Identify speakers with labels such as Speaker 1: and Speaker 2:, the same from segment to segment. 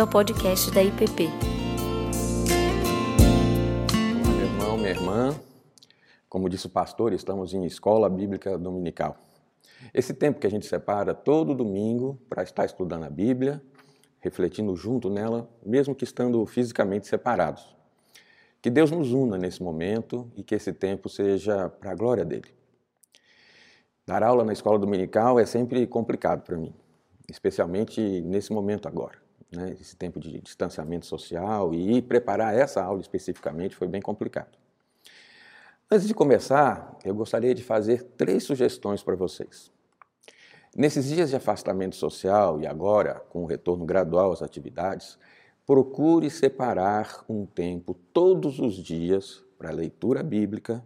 Speaker 1: bem-vindo ao podcast da IPP.
Speaker 2: Olá, meu irmão, minha irmã. Como disse o pastor, estamos em escola bíblica dominical. Esse tempo que a gente separa todo domingo para estar estudando a Bíblia, refletindo junto nela, mesmo que estando fisicamente separados. Que Deus nos una nesse momento e que esse tempo seja para a glória dele. Dar aula na escola dominical é sempre complicado para mim, especialmente nesse momento agora. Né? Esse tempo de distanciamento social e preparar essa aula especificamente foi bem complicado. Antes de começar, eu gostaria de fazer três sugestões para vocês. Nesses dias de afastamento social e agora com o retorno gradual às atividades, procure separar um tempo todos os dias para leitura bíblica,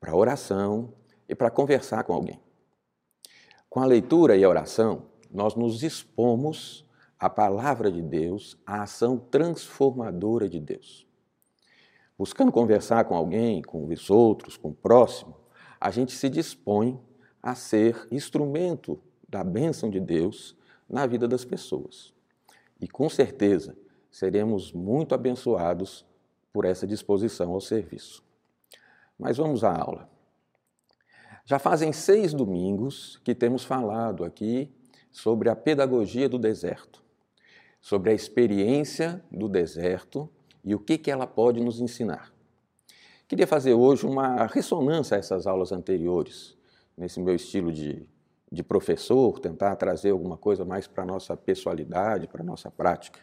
Speaker 2: para oração e para conversar com alguém. Com a leitura e a oração, nós nos expomos à palavra de Deus, à ação transformadora de Deus. Buscando conversar com alguém, com os outros, com o próximo, a gente se dispõe a ser instrumento da bênção de Deus na vida das pessoas. E com certeza seremos muito abençoados por essa disposição ao serviço. Mas vamos à aula. Já fazem seis domingos que temos falado aqui sobre a pedagogia do deserto, sobre a experiência do deserto e o que, que ela pode nos ensinar. Queria fazer hoje uma ressonância a essas aulas anteriores, nesse meu estilo de, de professor, tentar trazer alguma coisa mais para a nossa pessoalidade, para a nossa prática.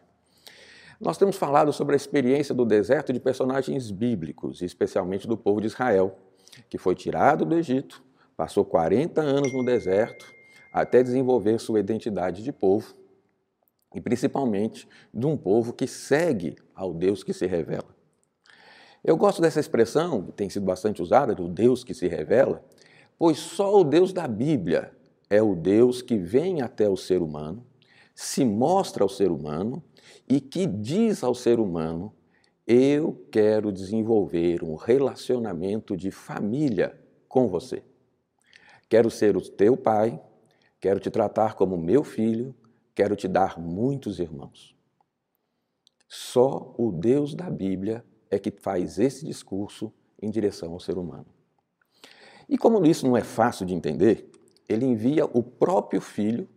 Speaker 2: Nós temos falado sobre a experiência do deserto de personagens bíblicos, especialmente do povo de Israel, que foi tirado do Egito Passou 40 anos no deserto até desenvolver sua identidade de povo e principalmente de um povo que segue ao Deus que se revela. Eu gosto dessa expressão, que tem sido bastante usada, do Deus que se revela, pois só o Deus da Bíblia é o Deus que vem até o ser humano, se mostra ao ser humano e que diz ao ser humano: Eu quero desenvolver um relacionamento de família com você. Quero ser o teu pai, quero te tratar como meu filho, quero te dar muitos irmãos. Só o Deus da Bíblia é que faz esse discurso em direção ao ser humano. E como isso não é fácil de entender, ele envia o próprio Filho,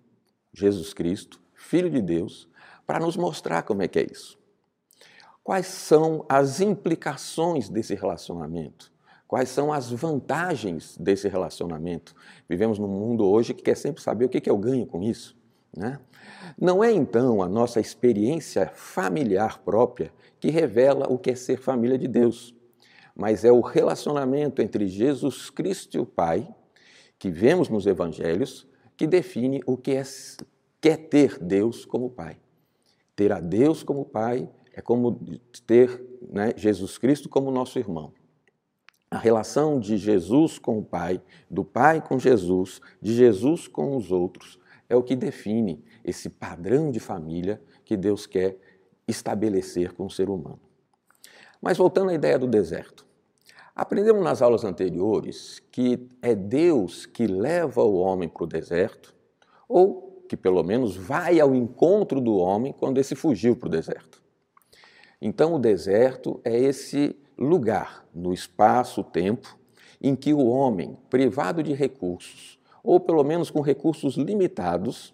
Speaker 2: Jesus Cristo, Filho de Deus, para nos mostrar como é que é isso. Quais são as implicações desse relacionamento? Quais são as vantagens desse relacionamento? Vivemos num mundo hoje que quer sempre saber o que, eu ganho com isso. Né? Não é então a nossa experiência familiar própria que revela o que é ser família de Deus, mas é o relacionamento entre Jesus Cristo e o Pai, que vemos nos evangelhos, que define o que é, quer ter Deus como Pai. Ter a Deus como Pai é como ter né, Jesus Cristo como nosso irmão. A relação de Jesus com o Pai, do Pai com Jesus, de Jesus com os outros, é o que define esse padrão de família que Deus quer estabelecer com o ser humano. Mas voltando à ideia do deserto. Aprendemos nas aulas anteriores que é Deus que leva o homem para o deserto, ou que pelo menos vai ao encontro do homem quando esse fugiu para o deserto. Então, o deserto é esse lugar no espaço-tempo em que o homem, privado de recursos, ou pelo menos com recursos limitados,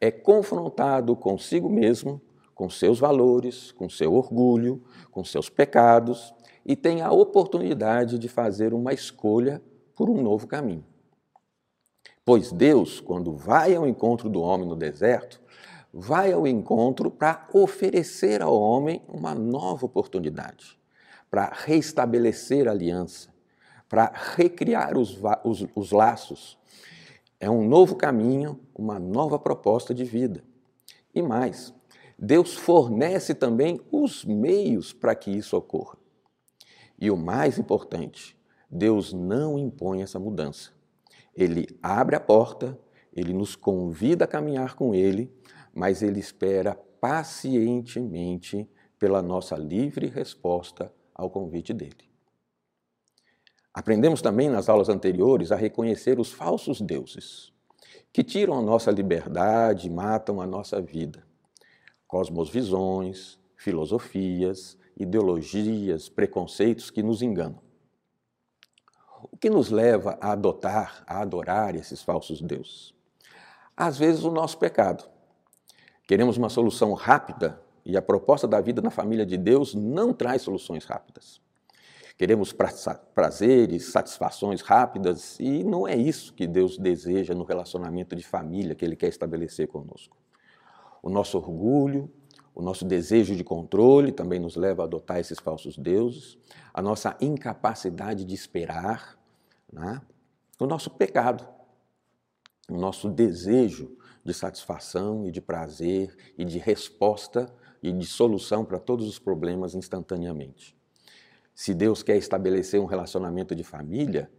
Speaker 2: é confrontado consigo mesmo, com seus valores, com seu orgulho, com seus pecados e tem a oportunidade de fazer uma escolha por um novo caminho. Pois Deus, quando vai ao encontro do homem no deserto, vai ao encontro para oferecer ao homem uma nova oportunidade para restabelecer a aliança, para recriar os, os, os laços. É um novo caminho, uma nova proposta de vida. E mais, Deus fornece também os meios para que isso ocorra. E o mais importante, Deus não impõe essa mudança. Ele abre a porta, ele nos convida a caminhar com ele, mas ele espera pacientemente pela nossa livre resposta ao convite dele. Aprendemos também nas aulas anteriores a reconhecer os falsos deuses, que tiram a nossa liberdade e matam a nossa vida. cosmosvisões, filosofias, ideologias, preconceitos que nos enganam. O que nos leva a adotar, a adorar esses falsos deuses? Às vezes o nosso pecado. Queremos uma solução rápida e a proposta da vida na família de Deus não traz soluções rápidas. Queremos prazeres, satisfações rápidas e não é isso que Deus deseja no relacionamento de família que Ele quer estabelecer conosco. O nosso orgulho, o nosso desejo de controle também nos leva a adotar esses falsos deuses, a nossa incapacidade de esperar, né? o nosso pecado, o nosso desejo de satisfação e de prazer e de resposta e de solução para todos os problemas instantaneamente. Se Deus quer estabelecer um relacionamento de família,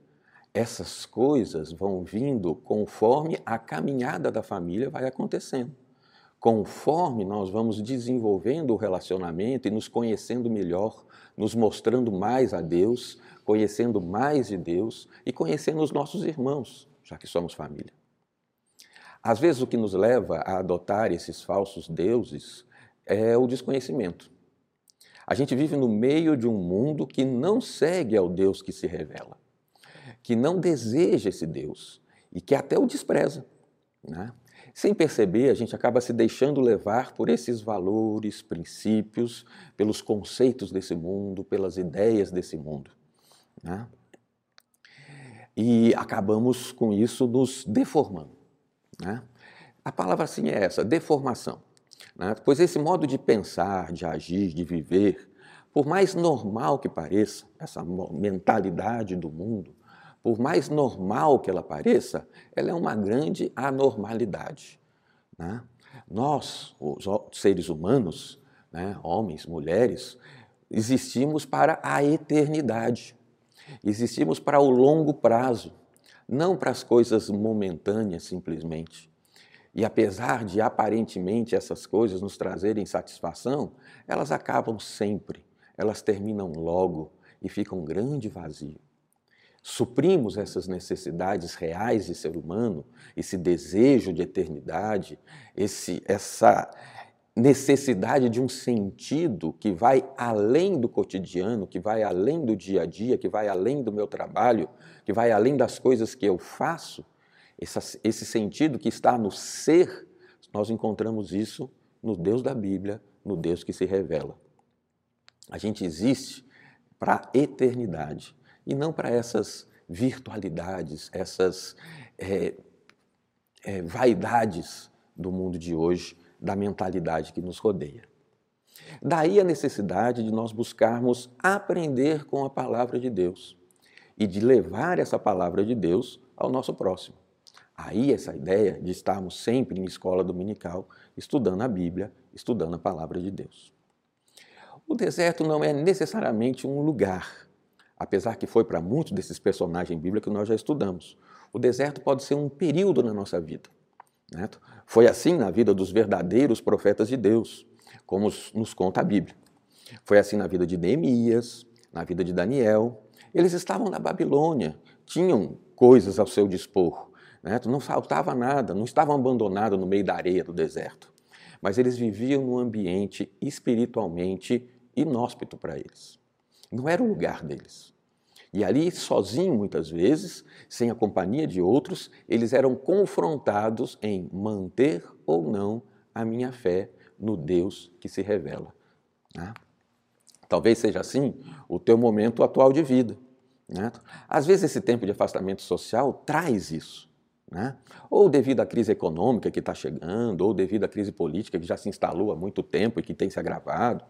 Speaker 2: essas coisas vão vindo conforme a caminhada da família vai acontecendo. Conforme nós vamos desenvolvendo o relacionamento e nos conhecendo melhor, nos mostrando mais a Deus, conhecendo mais de Deus e conhecendo os nossos irmãos, já que somos família. Às vezes, o que nos leva a adotar esses falsos deuses é o desconhecimento. A gente vive no meio de um mundo que não segue ao Deus que se revela, que não deseja esse Deus e que até o despreza. Né? Sem perceber, a gente acaba se deixando levar por esses valores, princípios, pelos conceitos desse mundo, pelas ideias desse mundo. Né? E acabamos com isso nos deformando. Né? A palavra assim é essa, deformação. Né? Pois esse modo de pensar, de agir, de viver, por mais normal que pareça, essa mentalidade do mundo, por mais normal que ela pareça, ela é uma grande anormalidade. Né? Nós, os seres humanos, né, homens, mulheres, existimos para a eternidade. Existimos para o longo prazo, não para as coisas momentâneas simplesmente. E apesar de aparentemente essas coisas nos trazerem satisfação, elas acabam sempre, elas terminam logo e ficam um grande vazio. Suprimos essas necessidades reais de ser humano, esse desejo de eternidade, esse, essa necessidade de um sentido que vai além do cotidiano, que vai além do dia a dia, que vai além do meu trabalho, que vai além das coisas que eu faço, esse sentido que está no ser, nós encontramos isso no Deus da Bíblia, no Deus que se revela. A gente existe para a eternidade e não para essas virtualidades, essas é, é, vaidades do mundo de hoje, da mentalidade que nos rodeia. Daí a necessidade de nós buscarmos aprender com a palavra de Deus e de levar essa palavra de Deus ao nosso próximo. Aí essa ideia de estarmos sempre em escola dominical, estudando a Bíblia, estudando a palavra de Deus. O deserto não é necessariamente um lugar, apesar que foi para muitos desses personagens bíblicos que nós já estudamos. O deserto pode ser um período na nossa vida. Né? Foi assim na vida dos verdadeiros profetas de Deus, como nos conta a Bíblia. Foi assim na vida de Neemias, na vida de Daniel. Eles estavam na Babilônia, tinham coisas ao seu dispor, né? Não faltava nada, não estavam abandonados no meio da areia do deserto. Mas eles viviam num ambiente espiritualmente inóspito para eles. Não era o lugar deles. E ali, sozinho muitas vezes, sem a companhia de outros, eles eram confrontados em manter ou não a minha fé no Deus que se revela. Né? Talvez seja assim o teu momento atual de vida. Né? Às vezes esse tempo de afastamento social traz isso. Né? Ou devido à crise econômica que está chegando, ou devido à crise política que já se instalou há muito tempo e que tem se agravado.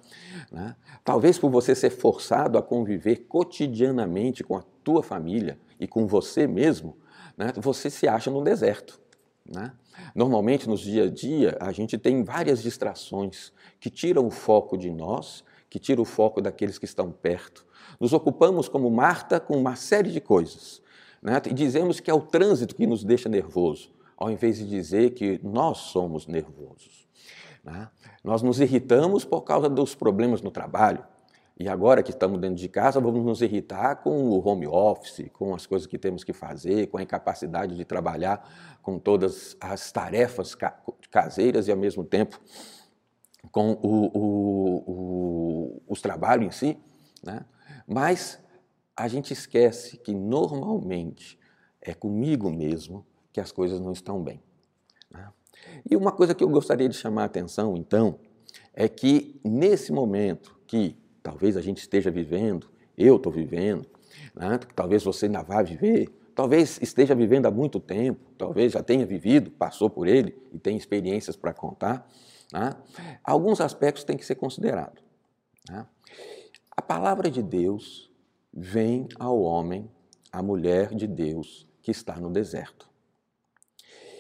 Speaker 2: Né? Talvez por você ser forçado a conviver cotidianamente com a tua família e com você mesmo, né? você se acha no deserto. Né? Normalmente, nos dia a dia, a gente tem várias distrações que tiram o foco de nós, que tiram o foco daqueles que estão perto. Nos ocupamos, como Marta, com uma série de coisas né? E dizemos que é o trânsito que nos deixa nervoso, ao invés de dizer que nós somos nervosos. Né? Nós nos irritamos por causa dos problemas no trabalho. E agora que estamos dentro de casa, vamos nos irritar com o home office, com as coisas que temos que fazer, com a incapacidade de trabalhar com todas as tarefas caseiras e, ao mesmo tempo, com o, o, o, os trabalhos em si, né? mas a gente esquece que normalmente é comigo mesmo que as coisas não estão bem. Né? E uma coisa que eu gostaria de chamar a atenção, então, é que nesse momento que talvez a gente esteja vivendo, eu estou vivendo, né? talvez você ainda vá viver, talvez esteja vivendo há muito tempo, talvez já tenha vivido, passou por ele e tem experiências para contar, né? alguns aspectos têm que ser considerados. Né? A palavra de Deus vem ao homem, à mulher de Deus que está no deserto.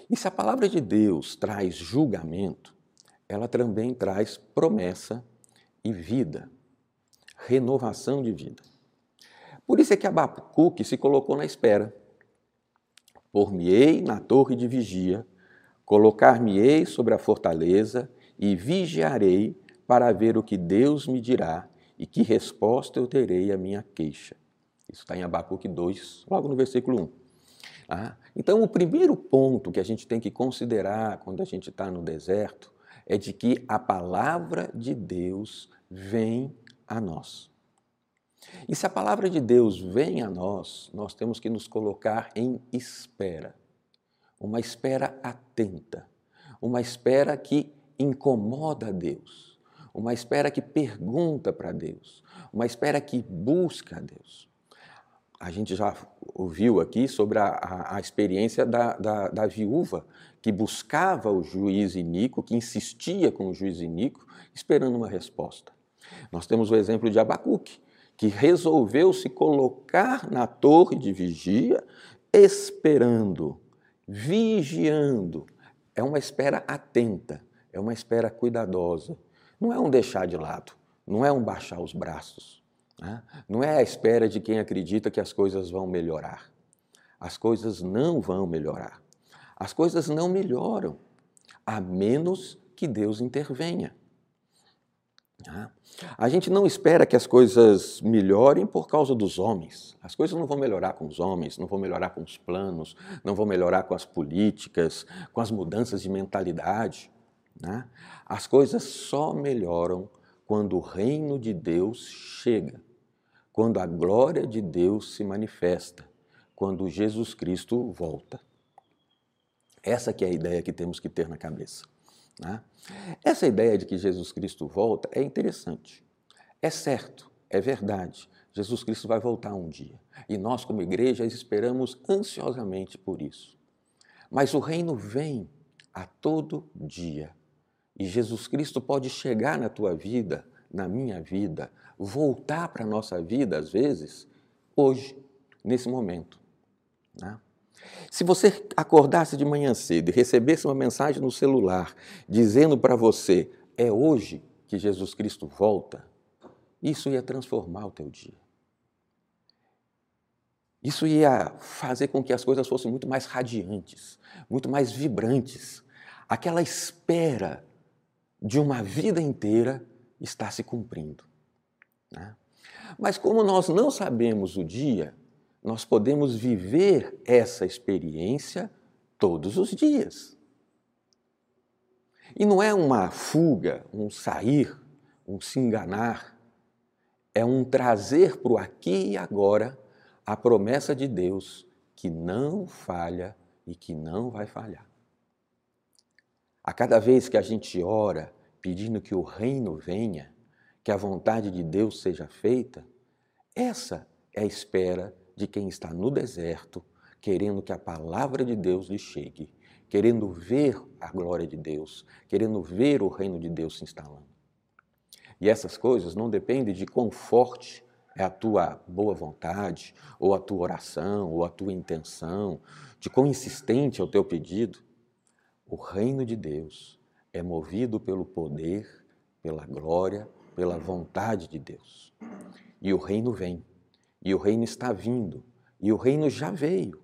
Speaker 2: E se a palavra de Deus traz julgamento, ela também traz promessa e vida, renovação de vida. Por isso é que Abacuque se colocou na espera. Por-me-ei na torre de vigia, colocar-me-ei sobre a fortaleza e vigiarei para ver o que Deus me dirá e que resposta eu terei à minha queixa. Isso está em Abacuque 2, logo no versículo 1. Ah, então, o primeiro ponto que a gente tem que considerar quando a gente está no deserto é de que a palavra de Deus vem a nós. E se a palavra de Deus vem a nós, nós temos que nos colocar em espera. Uma espera atenta, uma espera que incomoda a Deus, uma espera que pergunta para Deus, uma espera que busca a Deus. A gente já ouviu aqui sobre a, a, a experiência da, da, da, viúva que buscava o juiz Inico, que insistia com o juiz Inico, esperando uma resposta. Nós temos o exemplo de Abacuque, que resolveu se colocar na torre de vigia, esperando, vigiando. É uma espera atenta, é uma espera cuidadosa. Não é um deixar de lado, não é um baixar os braços. Né? Não é a espera de quem acredita que as coisas vão melhorar. As coisas não vão melhorar. As coisas não melhoram, a menos que Deus intervenha. Né? A gente não espera que as coisas melhorem por causa dos homens. As coisas não vão melhorar com os homens, não vão melhorar com os planos, não vão melhorar com as políticas, com as mudanças de mentalidade. Né? As coisas só melhoram quando o reino de Deus chega, quando a glória de Deus se manifesta, quando Jesus Cristo volta. Essa que é a ideia que temos que ter na cabeça. Né? Essa ideia de que Jesus Cristo volta é interessante. É certo, é verdade. Jesus Cristo vai voltar um dia. E nós, como igreja, esperamos ansiosamente por isso. Mas o reino vem a todo dia. E Jesus Cristo pode chegar na tua vida, na minha vida, voltar para a nossa vida, às vezes, hoje, nesse momento. Né? Se você acordasse de manhã cedo e recebesse uma mensagem no celular dizendo para você, é hoje que Jesus Cristo volta, isso ia transformar o teu dia. Isso ia fazer com que as coisas fossem muito mais radiantes, muito mais vibrantes. Aquela espera de uma vida inteira está se cumprindo. Né? Mas como nós não sabemos o dia, nós podemos viver essa experiência todos os dias. E não é uma fuga, um sair, um se enganar, é um trazer para o aqui e agora a promessa de Deus que não falha e que não vai falhar. A cada vez que a gente ora pedindo que o reino venha, que a vontade de Deus seja feita, essa é a espera de quem está no deserto, querendo que a palavra de Deus lhe chegue, querendo ver a glória de Deus, querendo ver o reino de Deus se instalando. E essas coisas não dependem de quão forte é a tua boa vontade, ou a tua oração, ou a tua intenção, de quão insistente é o teu pedido. O reino de Deus é movido pelo poder, pela glória, pela vontade de Deus. E o reino vem. E o reino está vindo. E o reino já veio.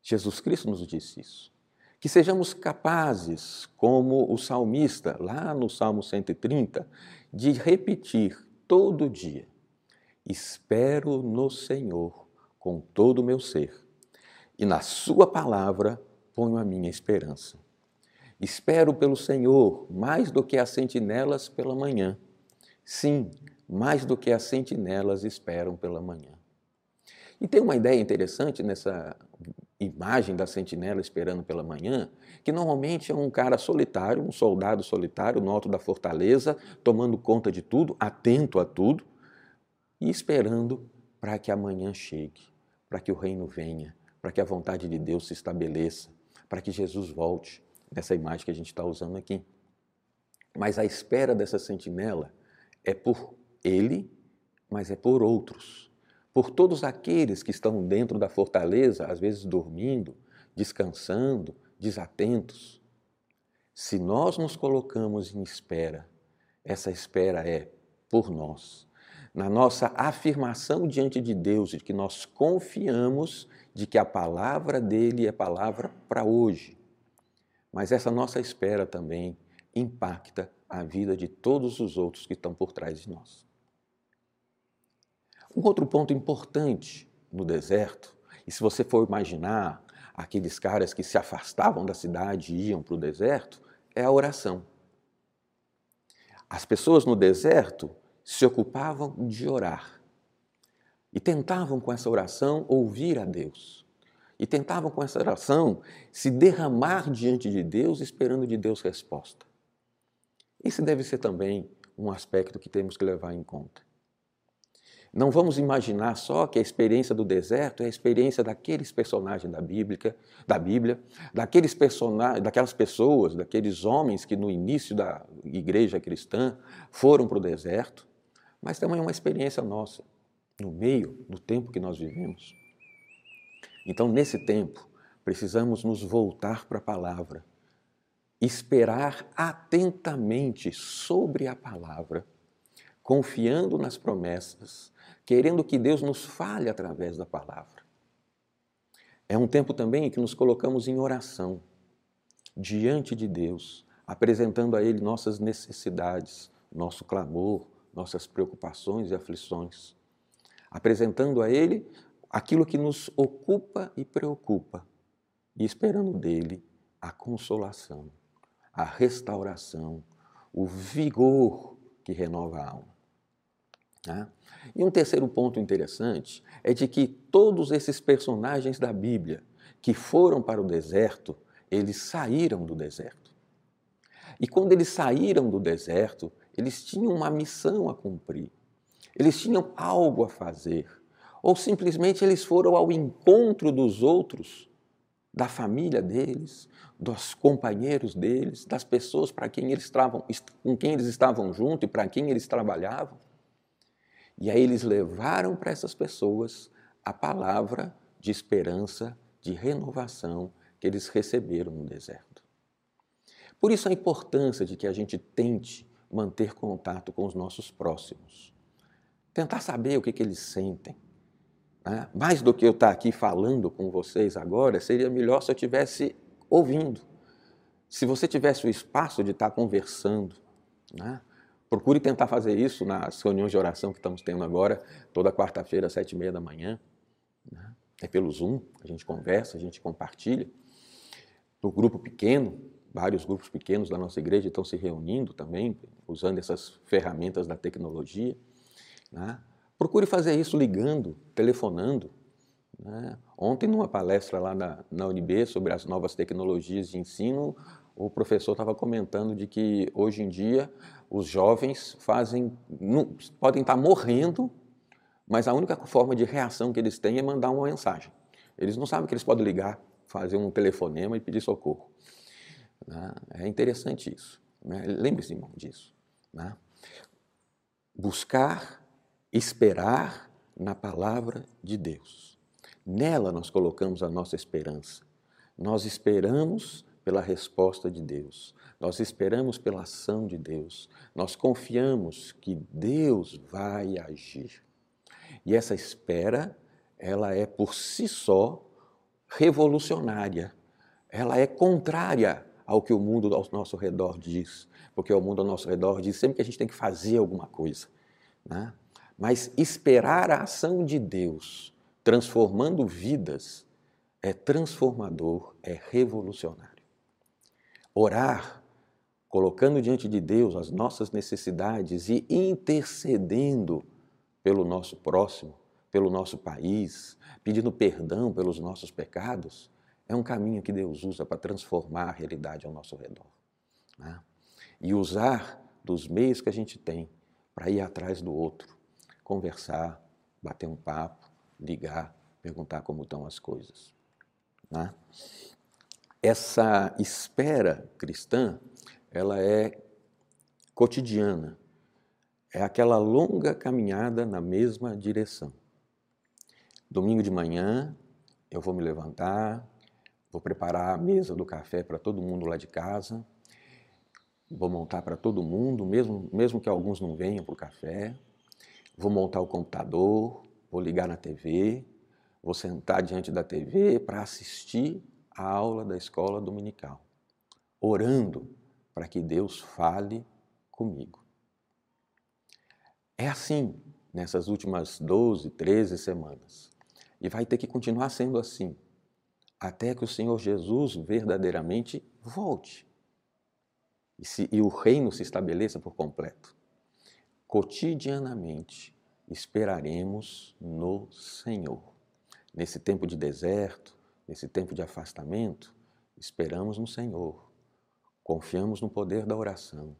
Speaker 2: Jesus Cristo nos disse isso. Que sejamos capazes, como o salmista, lá no Salmo 130, de repetir todo dia: Espero no Senhor com todo o meu ser, e na Sua palavra ponho a minha esperança. Espero pelo Senhor mais do que as sentinelas pela manhã. Sim, mais do que as sentinelas esperam pela manhã. E tem uma ideia interessante nessa imagem da sentinela esperando pela manhã, que normalmente é um cara solitário, um soldado solitário no alto da fortaleza, tomando conta de tudo, atento a tudo e esperando para que amanhã chegue, para que o reino venha, para que a vontade de Deus se estabeleça, para que Jesus volte, nessa imagem que a gente está usando aqui. Mas a espera dessa sentinela é por ele, mas é por outros por todos aqueles que estão dentro da fortaleza, às vezes dormindo, descansando, desatentos. Se nós nos colocamos em espera, essa espera é por nós, na nossa afirmação diante de Deus, de que nós confiamos de que a palavra dele é palavra para hoje. Mas essa nossa espera também impacta a vida de todos os outros que estão por trás de nós. Um outro ponto importante no deserto, e se você for imaginar aqueles caras que se afastavam da cidade e iam para o deserto, é a oração. As pessoas no deserto se ocupavam de orar e tentavam com essa oração ouvir a Deus. E tentavam com essa oração se derramar diante de Deus, esperando de Deus resposta. Esse deve ser também um aspecto que temos que levar em conta. Não vamos imaginar só que a experiência do deserto é a experiência daqueles personagens da Bíblia, da Bíblia, daqueles personagens, daquelas pessoas, daqueles homens que no início da igreja cristã foram para o deserto, mas também é uma experiência nossa, no meio do tempo que nós vivemos. Então, nesse tempo, precisamos nos voltar para a palavra, esperar atentamente sobre a palavra, confiando nas promessas querendo que Deus nos fale através da palavra. É um tempo também em que nos colocamos em oração, diante de Deus, apresentando a Ele nossas necessidades, nosso clamor, nossas preocupações e aflições, apresentando a Ele aquilo que nos ocupa e preocupa, e esperando dele a consolação, a restauração, o vigor que renova a alma. Né? E um terceiro ponto interessante é de que todos esses personagens da Bíblia que foram para o deserto, eles saíram do deserto. E quando eles saíram do deserto, eles tinham uma missão a cumprir, eles tinham algo a fazer, ou simplesmente eles foram ao encontro dos outros, da família deles, dos companheiros deles, das pessoas para quem eles estavam, com quem eles estavam junto e para quem eles trabalhavam. E aí eles levaram para essas pessoas a palavra de esperança, de renovação que eles receberam no deserto. Por isso a importância de que a gente tente manter contato com os nossos próximos. Tentar saber o que, que eles sentem. Né? Mais do que eu estar aqui falando com vocês agora, seria melhor se eu estivesse ouvindo. Se você tivesse o espaço de estar conversando, né? Procure tentar fazer isso nas reuniões de oração que estamos tendo agora, toda quarta-feira, às sete e meia da manhã. Né? É pelo Zoom, a gente conversa, a gente compartilha. No grupo pequeno, vários grupos pequenos da nossa igreja estão se reunindo também, usando essas ferramentas da tecnologia. Né? Procure fazer isso ligando, telefonando. Né? Ontem, numa palestra lá na, na UNB sobre as novas tecnologias de ensino, o professor estava comentando de que hoje em dia os jovens fazem, não, podem estar morrendo, mas a única forma de reação que eles têm é mandar uma mensagem. Eles não sabem que eles podem ligar, fazer um telefonema e pedir socorro. Né? É interessante isso. Né? Lembre-se, irmão, disso. Né? Buscar, esperar na palavra de Deus. Nela nós colocamos a nossa esperança. Nós esperamos pela resposta de Deus. Nós esperamos pela ação de Deus. Nós confiamos que Deus vai agir. E essa espera, ela é por si só revolucionária. Ela é contrária ao que o mundo ao nosso redor diz, porque o mundo ao nosso redor diz sempre que a gente tem que fazer alguma coisa. Né? Mas esperar a ação de Deus transformando vidas é transformador, é revolucionário. Orar, colocando diante de Deus as nossas necessidades e intercedendo pelo nosso próximo, pelo nosso país, pedindo perdão pelos nossos pecados, é um caminho que Deus usa para transformar a realidade ao nosso redor. Né? E usar dos meios que a gente tem para ir atrás do outro, conversar, bater um papo, ligar, perguntar como estão as coisas. Né? Essa espera cristã, ela é cotidiana, é aquela longa caminhada na mesma direção. Domingo de manhã, eu vou me levantar, vou preparar a mesa do café para todo mundo lá de casa, vou montar para todo mundo, mesmo, mesmo que alguns não venham para o café, vou montar o computador, vou ligar na TV, vou sentar diante da TV para assistir a aula da escola dominical, orando para que Deus fale comigo. É assim nessas últimas 12, 13 semanas. E vai ter que continuar sendo assim, até que o Senhor Jesus verdadeiramente volte e, se, e o reino se estabeleça por completo. Cotidianamente esperaremos no Senhor. Nesse tempo de deserto, nesse tempo de afastamento, esperamos no Senhor, confiamos no poder da oração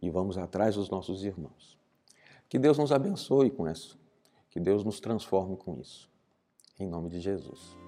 Speaker 2: e vamos atrás dos nossos irmãos. Que Deus nos abençoe com isso, que Deus nos transforme com isso. Em nome de Jesus.